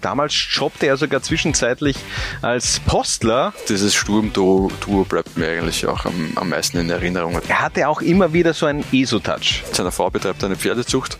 Damals jobbte er sogar zwischenzeitlich als Postler. Dieses Sturm-Duo bleibt mir eigentlich auch am, am meisten in Erinnerung. Er hatte auch immer wieder so einen ESO-Touch. Seine Frau betreibt eine Pferdezucht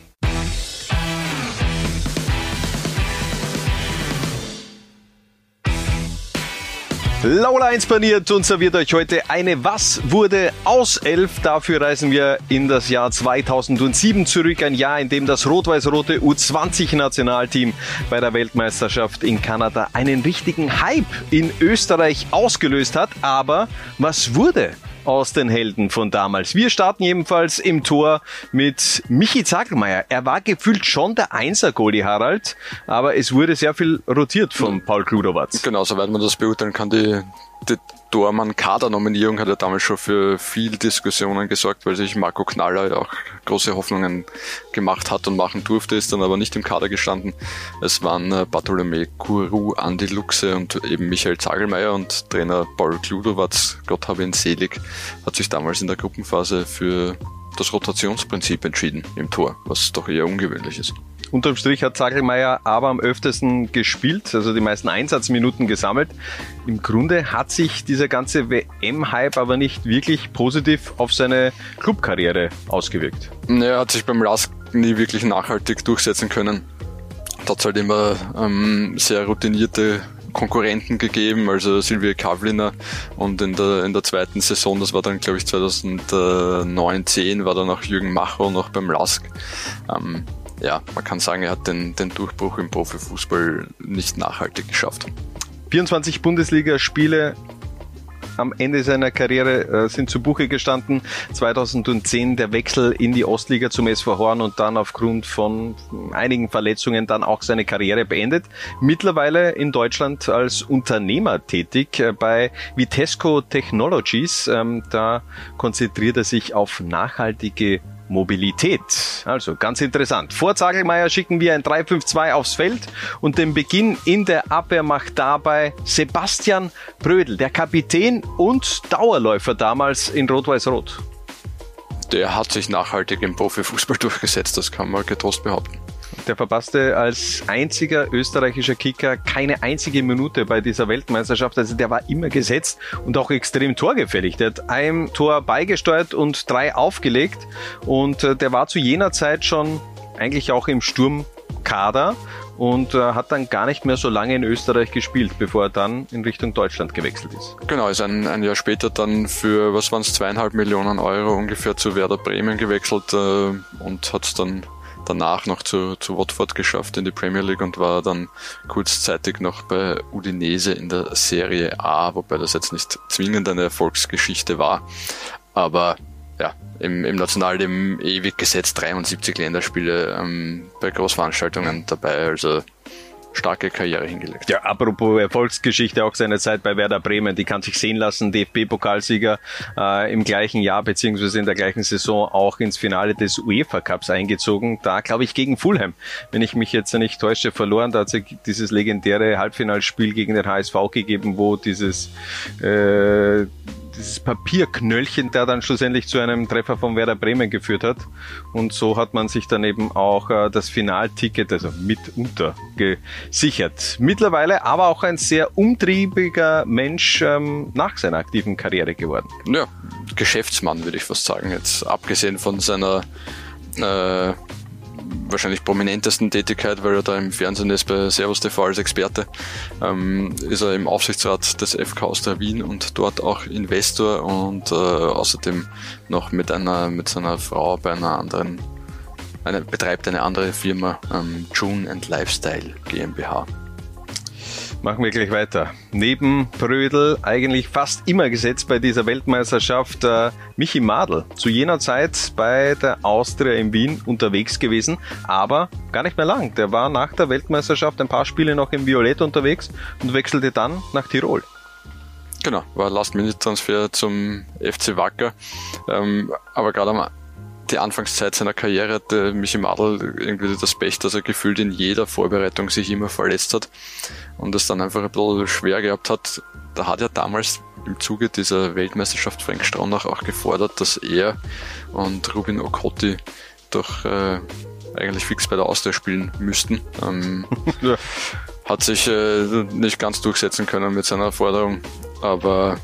Laula 1 paniert und serviert euch heute eine Was wurde aus 11. Dafür reisen wir in das Jahr 2007 zurück, ein Jahr, in dem das rot-weiß-rote U20-Nationalteam bei der Weltmeisterschaft in Kanada einen richtigen Hype in Österreich ausgelöst hat. Aber was wurde aus den Helden von damals. Wir starten jedenfalls im Tor mit Michi Zagelmeier. Er war gefühlt schon der Einser-Goalie, Harald, aber es wurde sehr viel rotiert von Paul Kludowatz. Genau, soweit man das beurteilen kann, die, die Dormann-Kader-Nominierung hat ja damals schon für viel Diskussionen gesorgt, weil sich Marco Knaller auch große Hoffnungen gemacht hat und machen durfte, ist dann aber nicht im Kader gestanden. Es waren äh, Bartolomé Kuru, Andi Luxe und eben Michael Zagelmeier und Trainer Paul Kludowatz, Gott habe ihn selig, hat sich damals in der Gruppenphase für das Rotationsprinzip entschieden im Tor, was doch eher ungewöhnlich ist. Unterm Strich hat Zagelmeier aber am öftesten gespielt, also die meisten Einsatzminuten gesammelt. Im Grunde hat sich dieser ganze WM-Hype aber nicht wirklich positiv auf seine Clubkarriere ausgewirkt. Er hat sich beim Lask nie wirklich nachhaltig durchsetzen können. Da hat halt immer ähm, sehr routinierte Konkurrenten gegeben, also Silvia Kavliner und in der, in der zweiten Saison, das war dann glaube ich 2009, 10, war dann auch Jürgen Macho noch beim Lask. Ähm, ja, man kann sagen, er hat den, den Durchbruch im Profifußball nicht nachhaltig geschafft. 24 Bundesligaspiele am Ende seiner Karriere äh, sind zu Buche gestanden. 2010 der Wechsel in die Ostliga zum SV Horn und dann aufgrund von einigen Verletzungen dann auch seine Karriere beendet. Mittlerweile in Deutschland als Unternehmer tätig äh, bei Vitesco Technologies. Ähm, da konzentriert er sich auf nachhaltige Mobilität. Also ganz interessant. Vor Zagelmeier schicken wir ein 3-5-2 aufs Feld und den Beginn in der Abwehr macht dabei Sebastian Brödel, der Kapitän und Dauerläufer damals in Rot-Weiß-Rot. Der hat sich nachhaltig im Profifußball durchgesetzt, das kann man getrost behaupten. Der verpasste als einziger österreichischer Kicker keine einzige Minute bei dieser Weltmeisterschaft. Also der war immer gesetzt und auch extrem torgefällig. Der hat ein Tor beigesteuert und drei aufgelegt. Und äh, der war zu jener Zeit schon eigentlich auch im Sturmkader und äh, hat dann gar nicht mehr so lange in Österreich gespielt, bevor er dann in Richtung Deutschland gewechselt ist. Genau, ist ein, ein Jahr später dann für, was waren es, zweieinhalb Millionen Euro ungefähr zu Werder Bremen gewechselt äh, und hat es dann danach noch zu, zu Watford geschafft in die Premier League und war dann kurzzeitig noch bei Udinese in der Serie A, wobei das jetzt nicht zwingend eine Erfolgsgeschichte war. Aber ja, im, im Nationalleben ewig gesetzt 73 Länderspiele ähm, bei Großveranstaltungen dabei. Also starke Karriere hingelegt. Ja, apropos Erfolgsgeschichte, auch seine Zeit bei Werder Bremen, die kann sich sehen lassen. DFB-Pokalsieger äh, im gleichen Jahr beziehungsweise in der gleichen Saison auch ins Finale des UEFA Cups eingezogen. Da glaube ich gegen Fulham, wenn ich mich jetzt nicht täusche, verloren. Da hat es dieses legendäre Halbfinalspiel gegen den HSV gegeben, wo dieses äh, dieses Papierknöllchen, der dann schlussendlich zu einem Treffer von Werder Bremen geführt hat. Und so hat man sich dann eben auch äh, das Finalticket, also mitunter, gesichert. Mittlerweile aber auch ein sehr umtriebiger Mensch ähm, nach seiner aktiven Karriere geworden. Ja, Geschäftsmann würde ich fast sagen. Jetzt abgesehen von seiner äh, wahrscheinlich prominentesten Tätigkeit, weil er da im Fernsehen ist bei Servus TV als Experte, ähm, ist er im Aufsichtsrat des FK Austria Wien und dort auch Investor und äh, außerdem noch mit einer mit seiner Frau bei einer anderen eine, betreibt eine andere Firma, ähm, June and Lifestyle GmbH. Machen wir gleich weiter. Neben Brödel eigentlich fast immer gesetzt bei dieser Weltmeisterschaft äh, Michi Madl. Zu jener Zeit bei der Austria in Wien unterwegs gewesen, aber gar nicht mehr lang. Der war nach der Weltmeisterschaft ein paar Spiele noch im Violett unterwegs und wechselte dann nach Tirol. Genau, war Last-Minute-Transfer zum FC Wacker. Ähm, aber gerade am die Anfangszeit seiner Karriere hatte Michi Madl irgendwie das Pech, dass er gefühlt in jeder Vorbereitung sich immer verletzt hat und es dann einfach ein bisschen schwer gehabt hat. Da hat er damals im Zuge dieser Weltmeisterschaft Frank Stronach auch gefordert, dass er und Rubin Okotti doch äh, eigentlich fix bei der Austria spielen müssten. Ähm, ja. hat sich äh, nicht ganz durchsetzen können mit seiner Forderung, aber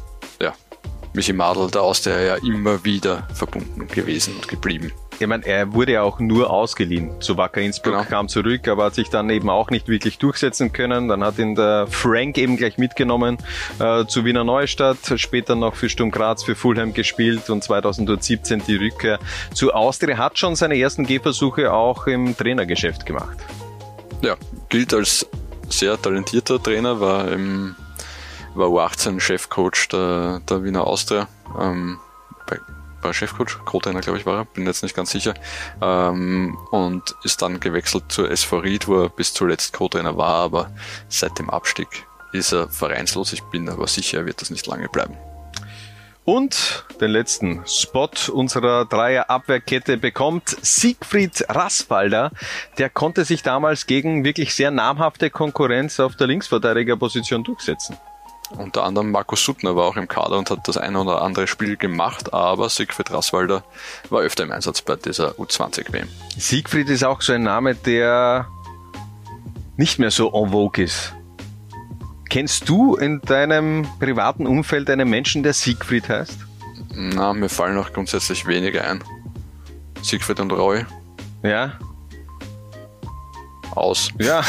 Michi Madl, der Austria ja immer wieder verbunden gewesen und geblieben. Ich meine, er wurde ja auch nur ausgeliehen zu Wacker Innsbruck, genau. kam zurück, aber hat sich dann eben auch nicht wirklich durchsetzen können. Dann hat ihn der Frank eben gleich mitgenommen äh, zu Wiener Neustadt, später noch für Sturm Graz, für Fulham gespielt und 2017 die Rückkehr zu Austria. Hat schon seine ersten Gehversuche auch im Trainergeschäft gemacht. Ja, gilt als sehr talentierter Trainer, war im war U18 Chefcoach der, der Wiener Austria. Ähm, bei war Chefcoach, Co-Trainer glaube ich war er, bin jetzt nicht ganz sicher, ähm, und ist dann gewechselt zur SV Ried, wo er bis zuletzt Co-Trainer war, aber seit dem Abstieg ist er vereinslos. Ich bin aber sicher, er wird das nicht lange bleiben. Und den letzten Spot unserer Dreier-Abwehrkette bekommt Siegfried Rasswalder. Der konnte sich damals gegen wirklich sehr namhafte Konkurrenz auf der Linksverteidigerposition durchsetzen. Unter anderem Markus Suttner war auch im Kader und hat das eine oder andere Spiel gemacht, aber Siegfried Rasswalder war öfter im Einsatz bei dieser U20-WM. Siegfried ist auch so ein Name, der nicht mehr so en vogue ist. Kennst du in deinem privaten Umfeld einen Menschen, der Siegfried heißt? Na, mir fallen auch grundsätzlich wenige ein. Siegfried und Roy. Ja, aus. Ja.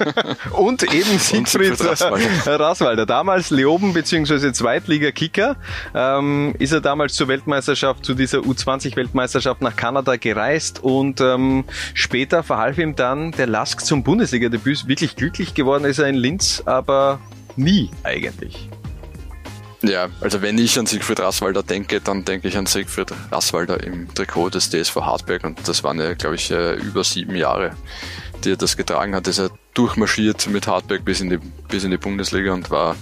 und eben Siegfried, Rasswalder. Rasswalder. Damals Leoben bzw. Zweitliga-Kicker. Ähm, ist er damals zur Weltmeisterschaft, zu dieser U20-Weltmeisterschaft nach Kanada gereist und ähm, später verhalf ihm dann der Lask zum Bundesliga-Debüt. Wirklich glücklich geworden ist er in Linz, aber nie eigentlich. Ja, also wenn ich an Siegfried Rasswalder denke, dann denke ich an Siegfried Rasswalder im Trikot des DSV Hartberg und das waren ja, glaube ich, äh, über sieben Jahre die er das getragen hat, ist er durchmarschiert mit Hartberg bis in die, bis in die Bundesliga und war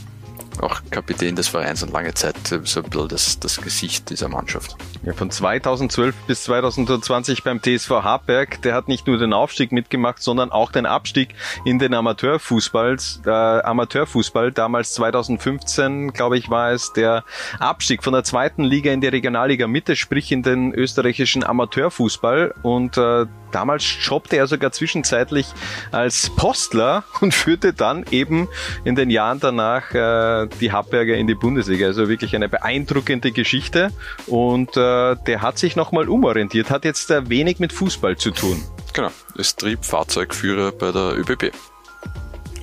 auch Kapitän des Vereins und lange Zeit so ein bisschen das, das Gesicht dieser Mannschaft. Ja, von 2012 bis 2020 beim TSV Hartberg, der hat nicht nur den Aufstieg mitgemacht, sondern auch den Abstieg in den Amateurfußball. Äh, Amateurfußball. Damals 2015, glaube ich, war es der Abstieg von der zweiten Liga in die Regionalliga Mitte, sprich in den österreichischen Amateurfußball. Und äh, damals jobbte er sogar zwischenzeitlich als Postler und führte dann eben in den Jahren danach äh, die Hartberger in die Bundesliga. Also wirklich eine beeindruckende Geschichte. Und äh, der hat sich nochmal umorientiert, hat jetzt äh, wenig mit Fußball zu tun. Genau, ist Triebfahrzeugführer bei der ÖBB.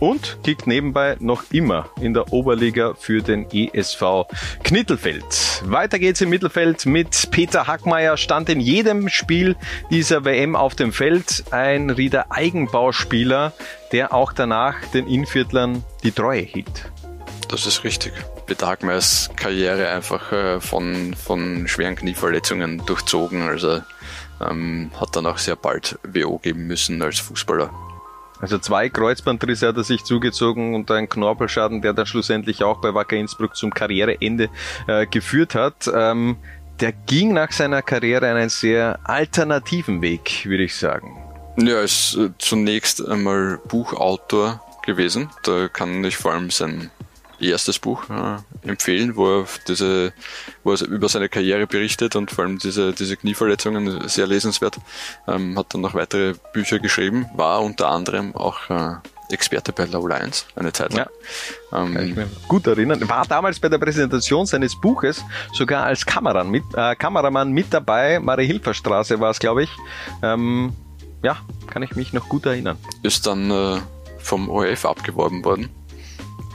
Und kickt nebenbei noch immer in der Oberliga für den ESV Knittelfeld. Weiter geht's im Mittelfeld mit Peter Hackmeier, stand in jedem Spiel dieser WM auf dem Feld. Ein Rieder Eigenbauspieler, der auch danach den Inviertlern die Treue hielt. Das ist richtig. Peter Hackmeyers Karriere einfach äh, von, von schweren Knieverletzungen durchzogen. Also ähm, hat dann auch sehr bald WO geben müssen als Fußballer. Also zwei Kreuzbandrisse hat er sich zugezogen und ein Knorpelschaden, der dann schlussendlich auch bei Wacker Innsbruck zum Karriereende äh, geführt hat. Ähm, der ging nach seiner Karriere einen sehr alternativen Weg, würde ich sagen. Ja, er ist äh, zunächst einmal Buchautor gewesen. Da kann ich vor allem sein erstes Buch äh, empfehlen, wo er, diese, wo er über seine Karriere berichtet und vor allem diese, diese Knieverletzungen sehr lesenswert. Ähm, hat dann noch weitere Bücher geschrieben, war unter anderem auch äh, Experte bei Low Lions eine Zeit lang. Ja, ähm, kann ich mich gut erinnern. War damals bei der Präsentation seines Buches sogar als Kameramann mit, äh, Kameramann mit dabei. Marie Hilferstraße war es, glaube ich. Ähm, ja, kann ich mich noch gut erinnern. Ist dann äh, vom ORF abgeworben worden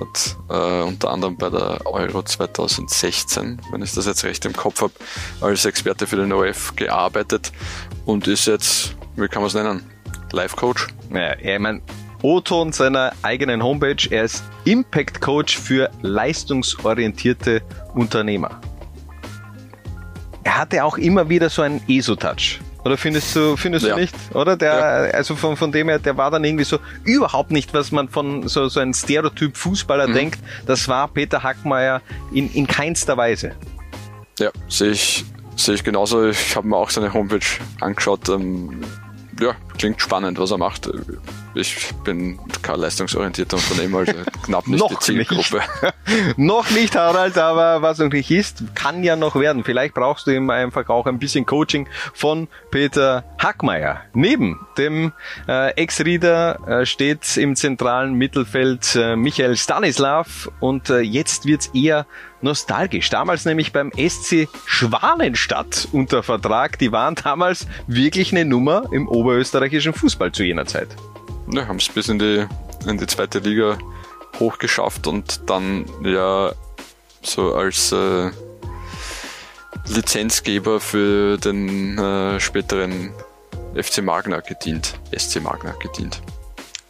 hat äh, unter anderem bei der Euro 2016, wenn ich das jetzt recht im Kopf habe, als Experte für den OF gearbeitet und ist jetzt, wie kann man es nennen, Life-Coach. Ja, ich meine, O-Ton seiner eigenen Homepage, er ist Impact Coach für leistungsorientierte Unternehmer. Er hatte auch immer wieder so einen ESO-Touch. Oder findest du, findest ja. du nicht? Oder der, ja. also von, von dem her, der war dann irgendwie so überhaupt nicht, was man von so, so einem Stereotyp Fußballer mhm. denkt. Das war Peter Hackmeier in, in keinster Weise. Ja, sehe ich, sehe ich genauso. Ich habe mir auch seine Homepage angeschaut. Ähm, ja, klingt spannend, was er macht. Ich bin kein leistungsorientierter Unternehmer, also knapp nicht noch die Zielgruppe. Nicht. noch nicht, Harald, aber was noch nicht ist, kann ja noch werden. Vielleicht brauchst du ihm einfach auch ein bisschen Coaching von Peter Hackmeier. Neben dem äh, Ex-Rieder äh, steht im zentralen Mittelfeld äh, Michael Stanislav und äh, jetzt wird's eher nostalgisch. Damals nämlich beim SC Schwanenstadt unter Vertrag. Die waren damals wirklich eine Nummer im oberösterreichischen Fußball zu jener Zeit. Ja, haben es bis in die, in die zweite Liga hochgeschafft und dann ja so als äh, Lizenzgeber für den äh, späteren FC Magna gedient, SC Magna gedient.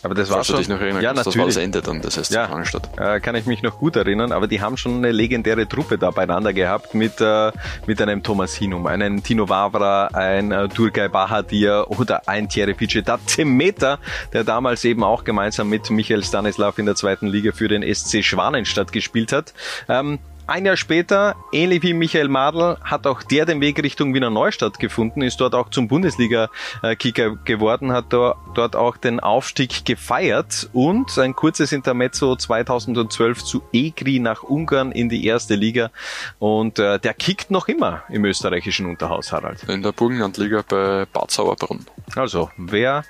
Aber das war schon. Dich noch erinnern ja, kannst, natürlich. Das war das Ende dann, das heißt ja, äh, kann ich mich noch gut erinnern, aber die haben schon eine legendäre Truppe da beieinander gehabt mit, äh, mit einem Thomas Hinum, einen Tino Wavra, ein äh, Turgay Bahadir oder ein Thierry Picheta Temeta, der damals eben auch gemeinsam mit Michael Stanislav in der zweiten Liga für den SC Schwanenstadt gespielt hat. Ähm, ein Jahr später, ähnlich wie Michael Madl, hat auch der den Weg Richtung Wiener Neustadt gefunden, ist dort auch zum Bundesliga-Kicker geworden, hat dort auch den Aufstieg gefeiert und ein kurzes Intermezzo 2012 zu Egri nach Ungarn in die erste Liga und äh, der kickt noch immer im österreichischen Unterhaus, Harald. In der Burgenlandliga bei Bad Sauerbrunn. Also, wer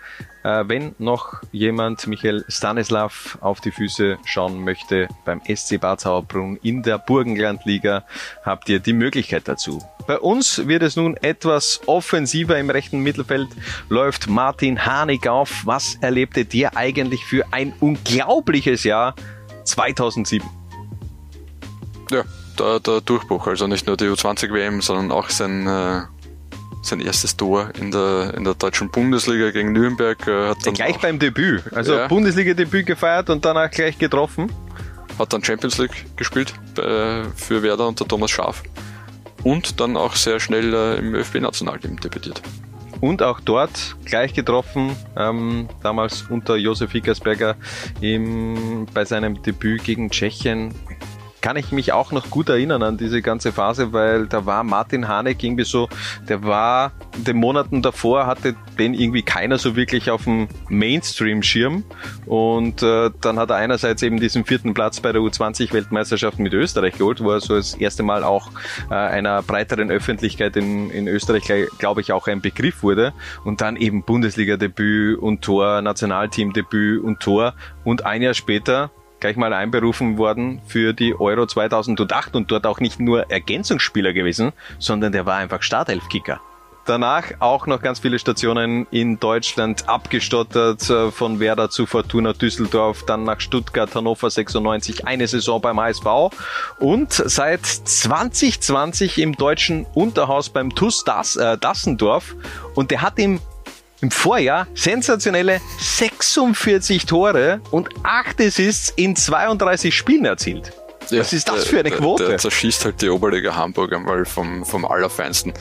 äh, wenn noch jemand Michael Stanislav auf die Füße schauen möchte beim SC Bad Sauerbrunn in der Burgenlandliga, habt ihr die Möglichkeit dazu. Bei uns wird es nun etwas offensiver im rechten Mittelfeld, läuft Martin Hanig auf. Was erlebte der eigentlich für ein unglaubliches Jahr 2007? Ja, der, der Durchbruch, also nicht nur die U20-WM, sondern auch sein äh sein erstes Tor in der, in der deutschen Bundesliga gegen Nürnberg. Äh, hat dann gleich beim Debüt. Also ja. Bundesliga-Debüt gefeiert und danach gleich getroffen. Hat dann Champions League gespielt bei, für Werder unter Thomas Schaaf. Und dann auch sehr schnell äh, im ÖFB-Nationalteam debütiert. Und auch dort gleich getroffen, ähm, damals unter Josef Hickersberger im, bei seinem Debüt gegen Tschechien kann ich mich auch noch gut erinnern an diese ganze Phase, weil da war Martin Hanek irgendwie so, der war den Monaten davor hatte den irgendwie keiner so wirklich auf dem Mainstream-Schirm. Und äh, dann hat er einerseits eben diesen vierten Platz bei der U20-Weltmeisterschaft mit Österreich geholt, wo er so das erste Mal auch äh, einer breiteren Öffentlichkeit in, in Österreich, glaube ich, auch ein Begriff wurde. Und dann eben Bundesliga-Debüt und Tor, Nationalteam-Debüt und Tor. Und ein Jahr später gleich mal einberufen worden für die Euro 2008 und dort auch nicht nur Ergänzungsspieler gewesen, sondern der war einfach Startelfkicker. Danach auch noch ganz viele Stationen in Deutschland abgestottert, äh, von Werder zu Fortuna Düsseldorf, dann nach Stuttgart, Hannover 96, eine Saison beim HSV und seit 2020 im deutschen Unterhaus beim TUS äh, Dassendorf und der hat im im Vorjahr sensationelle 46 Tore und 8 Assists in 32 Spielen erzielt. Ja, Was ist das für eine Quote? Der, der zerschießt halt die Oberliga Hamburg einmal vom, vom Allerfeinsten.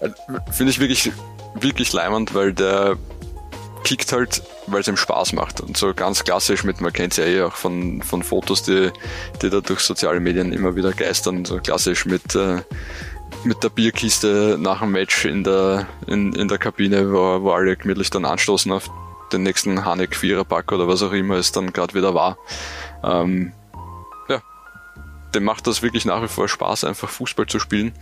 Äh, finde ich wirklich, wirklich leimend, weil der kickt halt, weil es ihm Spaß macht. Und so ganz klassisch mit, man kennt es ja eh auch von, von Fotos, die, die da durch soziale Medien immer wieder geistern, so klassisch mit äh, mit der Bierkiste nach dem Match in der, in, in der Kabine, wo, wo alle gemütlich dann anstoßen auf den nächsten Hanek Viererpack oder was auch immer es dann gerade wieder war. Ähm, ja, dem macht das wirklich nach wie vor Spaß, einfach Fußball zu spielen.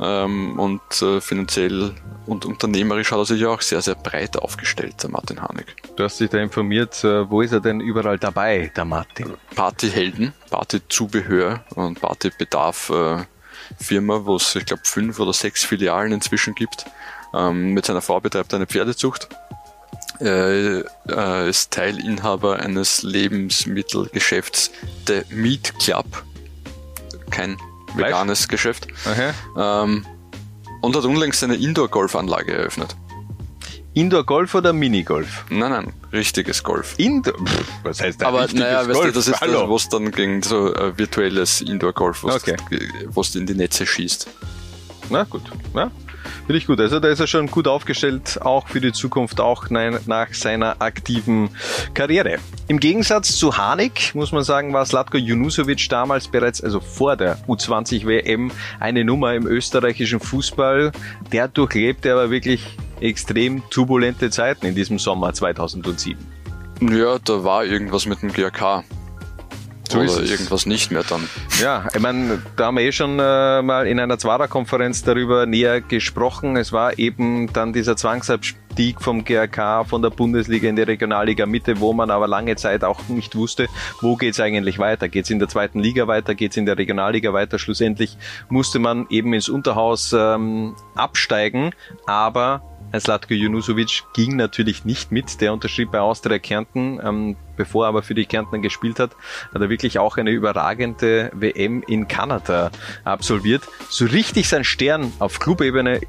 Ähm, und äh, finanziell und unternehmerisch hat er sich auch sehr, sehr breit aufgestellt, der Martin Hanek. Du hast dich da informiert, äh, wo ist er denn überall dabei, der Martin? Partyhelden, Partyzubehör und Partybedarf äh, Firma, wo es, ich glaube, fünf oder sechs Filialen inzwischen gibt. Ähm, mit seiner Frau betreibt er eine Pferdezucht. Er äh, ist Teilinhaber eines Lebensmittelgeschäfts, der Meat Club. Kein veganes Geschäft. Okay. Ähm, und hat unlängst eine Indoor-Golfanlage eröffnet. Indoor-Golf oder Minigolf? Nein, nein, richtiges Golf. Indoor, was heißt das? Aber naja, weißt du, das ist Hallo. das, was dann gegen so äh, virtuelles Indoor-Golf, was, okay. was du in die Netze schießt. Na gut, ja. Finde ich gut. Also da ist er schon gut aufgestellt, auch für die Zukunft, auch nach seiner aktiven Karriere. Im Gegensatz zu Hanik, muss man sagen, war Slatko Junusovic damals bereits, also vor der U20 WM, eine Nummer im österreichischen Fußball. Der durchlebte aber wirklich extrem turbulente Zeiten in diesem Sommer 2007. Ja, da war irgendwas mit dem GRK. So Oder es. irgendwas nicht mehr dann. Ja, ich meine, da haben wir eh schon äh, mal in einer Zwarer-Konferenz darüber näher gesprochen. Es war eben dann dieser Zwangsabstieg vom GRK von der Bundesliga in die Regionalliga Mitte, wo man aber lange Zeit auch nicht wusste, wo geht's eigentlich weiter. Geht's in der zweiten Liga weiter? Geht's in der Regionalliga weiter? Schlussendlich musste man eben ins Unterhaus ähm, absteigen, aber Slatko Junusovic ging natürlich nicht mit. Der unterschrieb bei Austria Kärnten, ähm, bevor er aber für die Kärntner gespielt hat, hat er wirklich auch eine überragende WM in Kanada absolviert. So richtig sein Stern auf Clubebene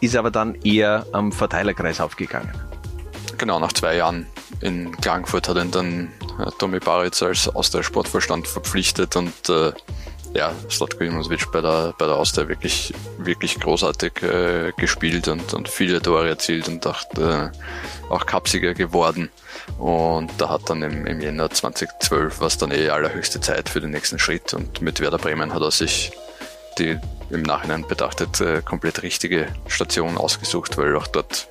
ist aber dann eher am Verteilerkreis aufgegangen. Genau, nach zwei Jahren in Klagenfurt hat ihn dann äh, Tomi Baritz als Austria-Sportvorstand verpflichtet und äh, ja, Slatko Junusovic bei der, bei der Austria wirklich, wirklich großartig äh, gespielt und, und viele Tore erzielt und auch, äh, auch Cupsieger geworden. Und da hat dann im, im Jänner 2012 was dann eh allerhöchste Zeit für den nächsten Schritt und mit Werder Bremen hat er sich die im Nachhinein betrachtet äh, komplett richtige Station ausgesucht, weil auch dort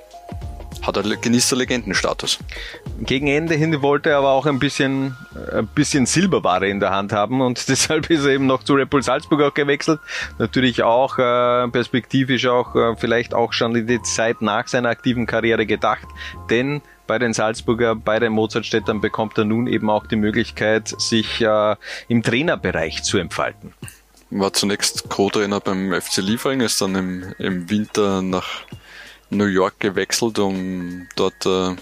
hat er genießt er Legendenstatus. Gegen Ende hin wollte er aber auch ein bisschen, ein bisschen Silberware in der Hand haben und deshalb ist er eben noch zu Red Bull Salzburg auch gewechselt. Natürlich auch äh, perspektivisch auch äh, vielleicht auch schon in die Zeit nach seiner aktiven Karriere gedacht, denn bei den Salzburger, bei den Mozartstädtern bekommt er nun eben auch die Möglichkeit, sich äh, im Trainerbereich zu entfalten. War zunächst Co-Trainer beim FC Liefering, ist dann im, im Winter nach New York gewechselt, um dort äh,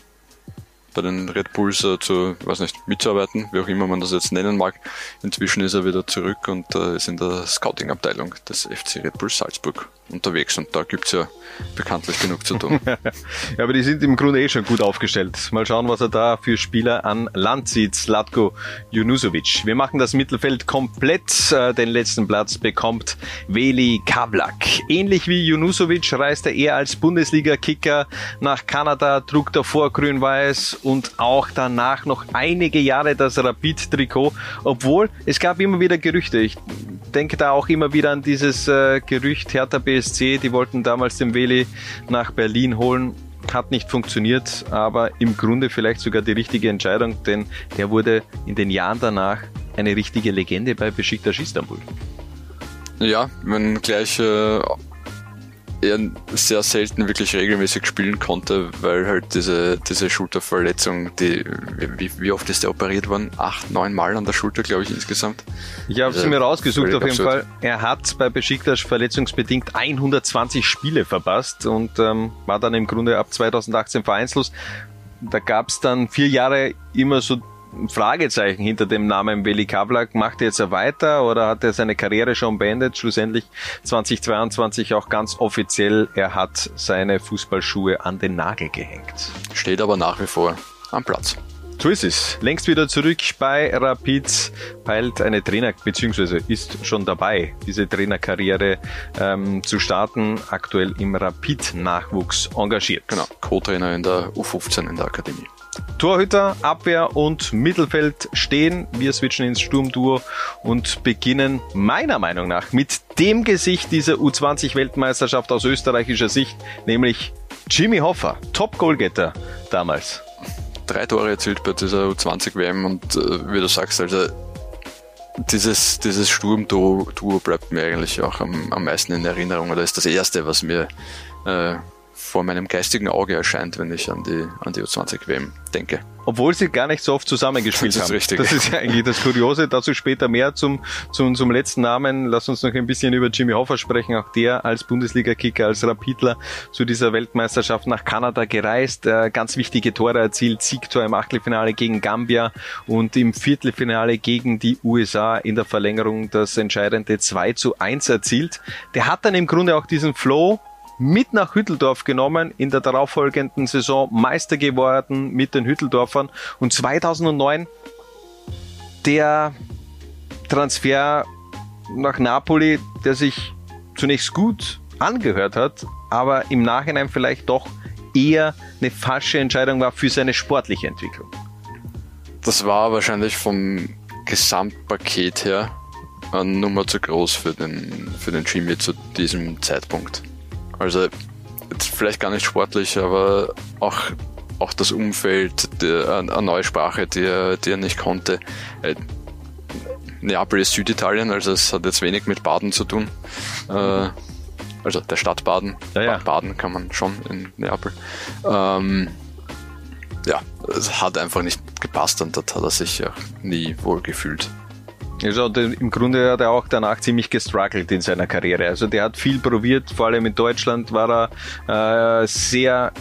bei den Red Bulls äh, zu, weiß nicht, mitzuarbeiten, wie auch immer man das jetzt nennen mag. Inzwischen ist er wieder zurück und äh, ist in der Scouting-Abteilung des FC Red Bull Salzburg unterwegs und da gibt's ja bekanntlich genug zu tun. ja, aber die sind im Grunde eh schon gut aufgestellt. Mal schauen, was er da für Spieler an Land zieht. Slatko Junusovic. Wir machen das Mittelfeld komplett. Äh, Den letzten Platz bekommt Veli Kavlak. Ähnlich wie Junusovic reiste er als Bundesliga-Kicker nach Kanada, trug davor grün-weiß und auch danach noch einige Jahre das Rapid-Trikot, obwohl es gab immer wieder Gerüchte. Ich denke da auch immer wieder an dieses äh, Gerücht Hertha BSC, die wollten damals den Veli nach Berlin holen. Hat nicht funktioniert, aber im Grunde vielleicht sogar die richtige Entscheidung, denn der wurde in den Jahren danach eine richtige Legende bei Besiktas Istanbul. Ja, wenn gleich äh, er sehr selten wirklich regelmäßig spielen konnte, weil halt diese, diese Schulterverletzung, die, wie, wie oft ist der operiert worden? Acht, neun Mal an der Schulter, glaube ich, insgesamt. Ich habe sie mir rausgesucht auf jeden absurd. Fall. Er hat bei Besiktas verletzungsbedingt 120 Spiele verpasst und ähm, war dann im Grunde ab 2018 vereinslos. Da gab es dann vier Jahre immer so Fragezeichen hinter dem Namen Veli Kavlak. Macht er jetzt er weiter oder hat er seine Karriere schon beendet? Schlussendlich 2022 auch ganz offiziell, er hat seine Fußballschuhe an den Nagel gehängt. Steht aber nach wie vor am Platz. So ist es. Längst wieder zurück bei Rapid, peilt eine Trainer, beziehungsweise ist schon dabei, diese Trainerkarriere ähm, zu starten, aktuell im Rapid-Nachwuchs engagiert. Genau, Co-Trainer in der U15 in der Akademie. Torhüter, Abwehr und Mittelfeld stehen. Wir switchen ins Sturmduo und beginnen meiner Meinung nach mit dem Gesicht dieser U20-Weltmeisterschaft aus österreichischer Sicht, nämlich Jimmy Hoffa, Top-Goalgetter damals. Drei Tore erzielt bei dieser U20-WM und äh, wie du sagst, also dieses, dieses Sturmduo bleibt mir eigentlich auch am, am meisten in Erinnerung oder ist das erste, was mir äh, vor meinem geistigen Auge erscheint, wenn ich an die, an die U20-WM denke. Obwohl sie gar nicht so oft zusammengespielt das ist haben. Richtig. Das ist ja eigentlich das Kuriose. Dazu später mehr zum, zum, zum letzten Namen. Lass uns noch ein bisschen über Jimmy Hoffa sprechen. Auch der als Bundesliga-Kicker, als Rapidler zu dieser Weltmeisterschaft nach Kanada gereist. Äh, ganz wichtige Tore erzielt. Siegtor im Achtelfinale gegen Gambia und im Viertelfinale gegen die USA in der Verlängerung das entscheidende 2 zu 1 erzielt. Der hat dann im Grunde auch diesen Flow mit nach Hütteldorf genommen, in der darauffolgenden Saison Meister geworden mit den Hütteldorfern und 2009 der Transfer nach Napoli, der sich zunächst gut angehört hat, aber im Nachhinein vielleicht doch eher eine falsche Entscheidung war für seine sportliche Entwicklung. Das war wahrscheinlich vom Gesamtpaket her eine Nummer zu groß für den, für den Jimmy zu diesem Zeitpunkt. Also vielleicht gar nicht sportlich, aber auch, auch das Umfeld, der, eine neue Sprache, die er, die er nicht konnte. Äh, Neapel ist Süditalien, also es hat jetzt wenig mit Baden zu tun. Äh, also der Stadt Baden. Ja, ja. Baden kann man schon in Neapel. Ähm, ja, es hat einfach nicht gepasst und dort hat er sich auch nie wohl gefühlt. Also im Grunde hat er auch danach ziemlich gestruggelt in seiner Karriere. Also der hat viel probiert, vor allem in Deutschland war er äh, sehr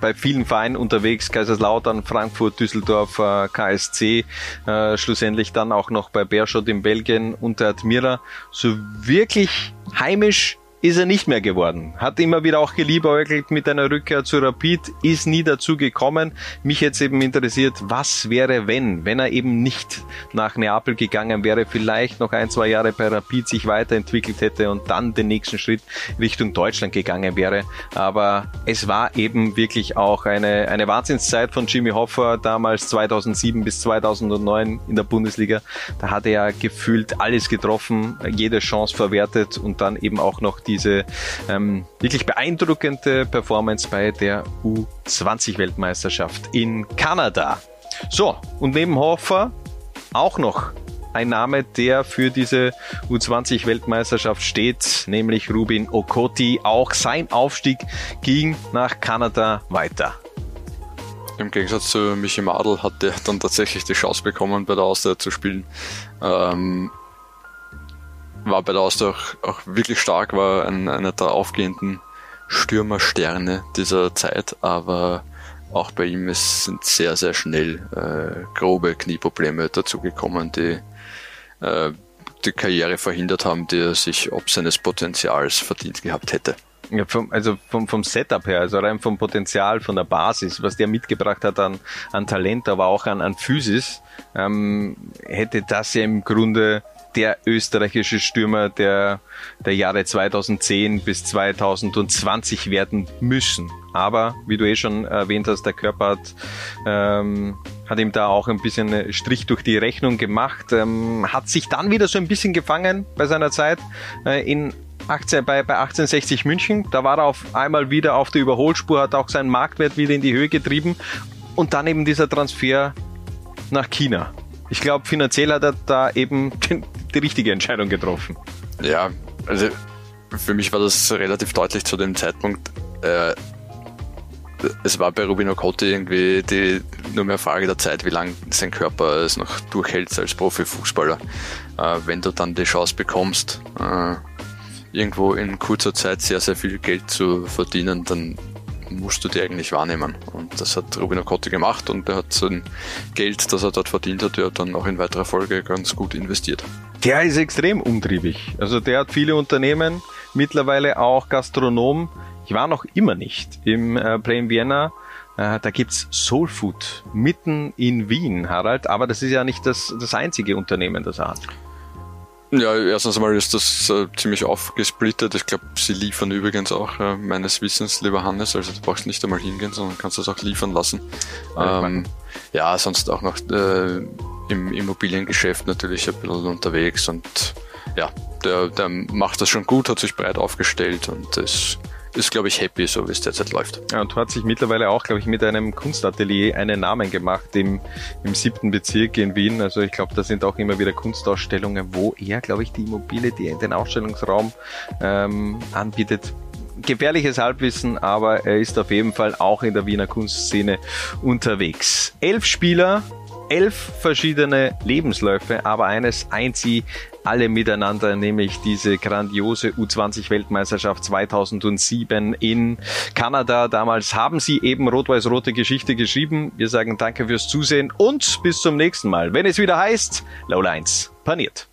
bei vielen Vereinen unterwegs, Kaiserslautern, Frankfurt, Düsseldorf, äh, KSC, äh, schlussendlich dann auch noch bei Berschot in Belgien unter Admira. So wirklich heimisch ist er nicht mehr geworden. Hat immer wieder auch geliebäugelt mit einer Rückkehr zu Rapid, ist nie dazu gekommen. Mich jetzt eben interessiert, was wäre, wenn, wenn er eben nicht nach Neapel gegangen wäre, vielleicht noch ein, zwei Jahre bei Rapid sich weiterentwickelt hätte und dann den nächsten Schritt Richtung Deutschland gegangen wäre. Aber es war eben wirklich auch eine, eine Wahnsinnszeit von Jimmy Hoffa damals 2007 bis 2009 in der Bundesliga. Da hat er gefühlt alles getroffen, jede Chance verwertet und dann eben auch noch die diese ähm, wirklich beeindruckende Performance bei der U20-Weltmeisterschaft in Kanada. So, und neben Hofer auch noch ein Name, der für diese U20-Weltmeisterschaft steht, nämlich Rubin Okoti. Auch sein Aufstieg ging nach Kanada weiter. Im Gegensatz zu Michi Madl hat er dann tatsächlich die Chance bekommen, bei der Austria zu spielen. Ähm, war bei der Austria auch, auch wirklich stark, war ein, einer der aufgehenden Stürmersterne dieser Zeit, aber auch bei ihm ist, sind sehr, sehr schnell äh, grobe Knieprobleme dazugekommen, die äh, die Karriere verhindert haben, die er sich ob seines Potenzials verdient gehabt hätte. Ja, vom, also vom, vom Setup her, also rein vom Potenzial, von der Basis, was der mitgebracht hat an, an Talent, aber auch an, an Physis, ähm, hätte das ja im Grunde der österreichische Stürmer der, der Jahre 2010 bis 2020 werden müssen. Aber wie du eh schon erwähnt hast, der Körper hat, ähm, hat ihm da auch ein bisschen Strich durch die Rechnung gemacht, ähm, hat sich dann wieder so ein bisschen gefangen bei seiner Zeit äh, in 18, bei, bei 1860 München. Da war er auf einmal wieder auf der Überholspur, hat auch seinen Marktwert wieder in die Höhe getrieben und dann eben dieser Transfer nach China. Ich glaube, finanziell hat er da eben den, die richtige Entscheidung getroffen. Ja, also für mich war das relativ deutlich zu dem Zeitpunkt. Äh, es war bei Rubino Cotti irgendwie die, nur mehr Frage der Zeit, wie lange sein Körper es noch durchhält als Profifußballer. Äh, wenn du dann die Chance bekommst, äh, irgendwo in kurzer Zeit sehr, sehr viel Geld zu verdienen, dann musst du die eigentlich wahrnehmen. Und das hat Rubino Cotti gemacht und er hat sein Geld, das er dort verdient hat, ja dann auch in weiterer Folge ganz gut investiert. Der ist extrem umtriebig. Also der hat viele Unternehmen, mittlerweile auch Gastronom. Ich war noch immer nicht im äh, Play in Vienna. Äh, da gibt's Soul Food mitten in Wien, Harald. Aber das ist ja nicht das, das einzige Unternehmen, das er hat. Ja, erstens einmal ist das äh, ziemlich aufgesplittet. Ich glaube, sie liefern übrigens auch äh, meines Wissens, lieber Hannes, also du brauchst nicht einmal hingehen, sondern kannst das auch liefern lassen. Ähm, ja, sonst auch noch äh, im Immobiliengeschäft natürlich ein bisschen unterwegs und ja, der, der macht das schon gut, hat sich breit aufgestellt und ist ist, glaube ich, happy, so wie es derzeit läuft. Ja, und hat sich mittlerweile auch, glaube ich, mit einem Kunstatelier einen Namen gemacht im, im siebten Bezirk in Wien. Also ich glaube, da sind auch immer wieder Kunstausstellungen, wo er, glaube ich, die Immobilie, die den Ausstellungsraum ähm, anbietet, gefährliches Halbwissen, aber er ist auf jeden Fall auch in der Wiener Kunstszene unterwegs. Elf Spieler, elf verschiedene Lebensläufe, aber eines eint sie alle miteinander, nämlich diese grandiose U20-Weltmeisterschaft 2007 in Kanada. Damals haben sie eben rot-weiß-rote Geschichte geschrieben. Wir sagen danke fürs Zusehen und bis zum nächsten Mal, wenn es wieder heißt, Low Lines paniert.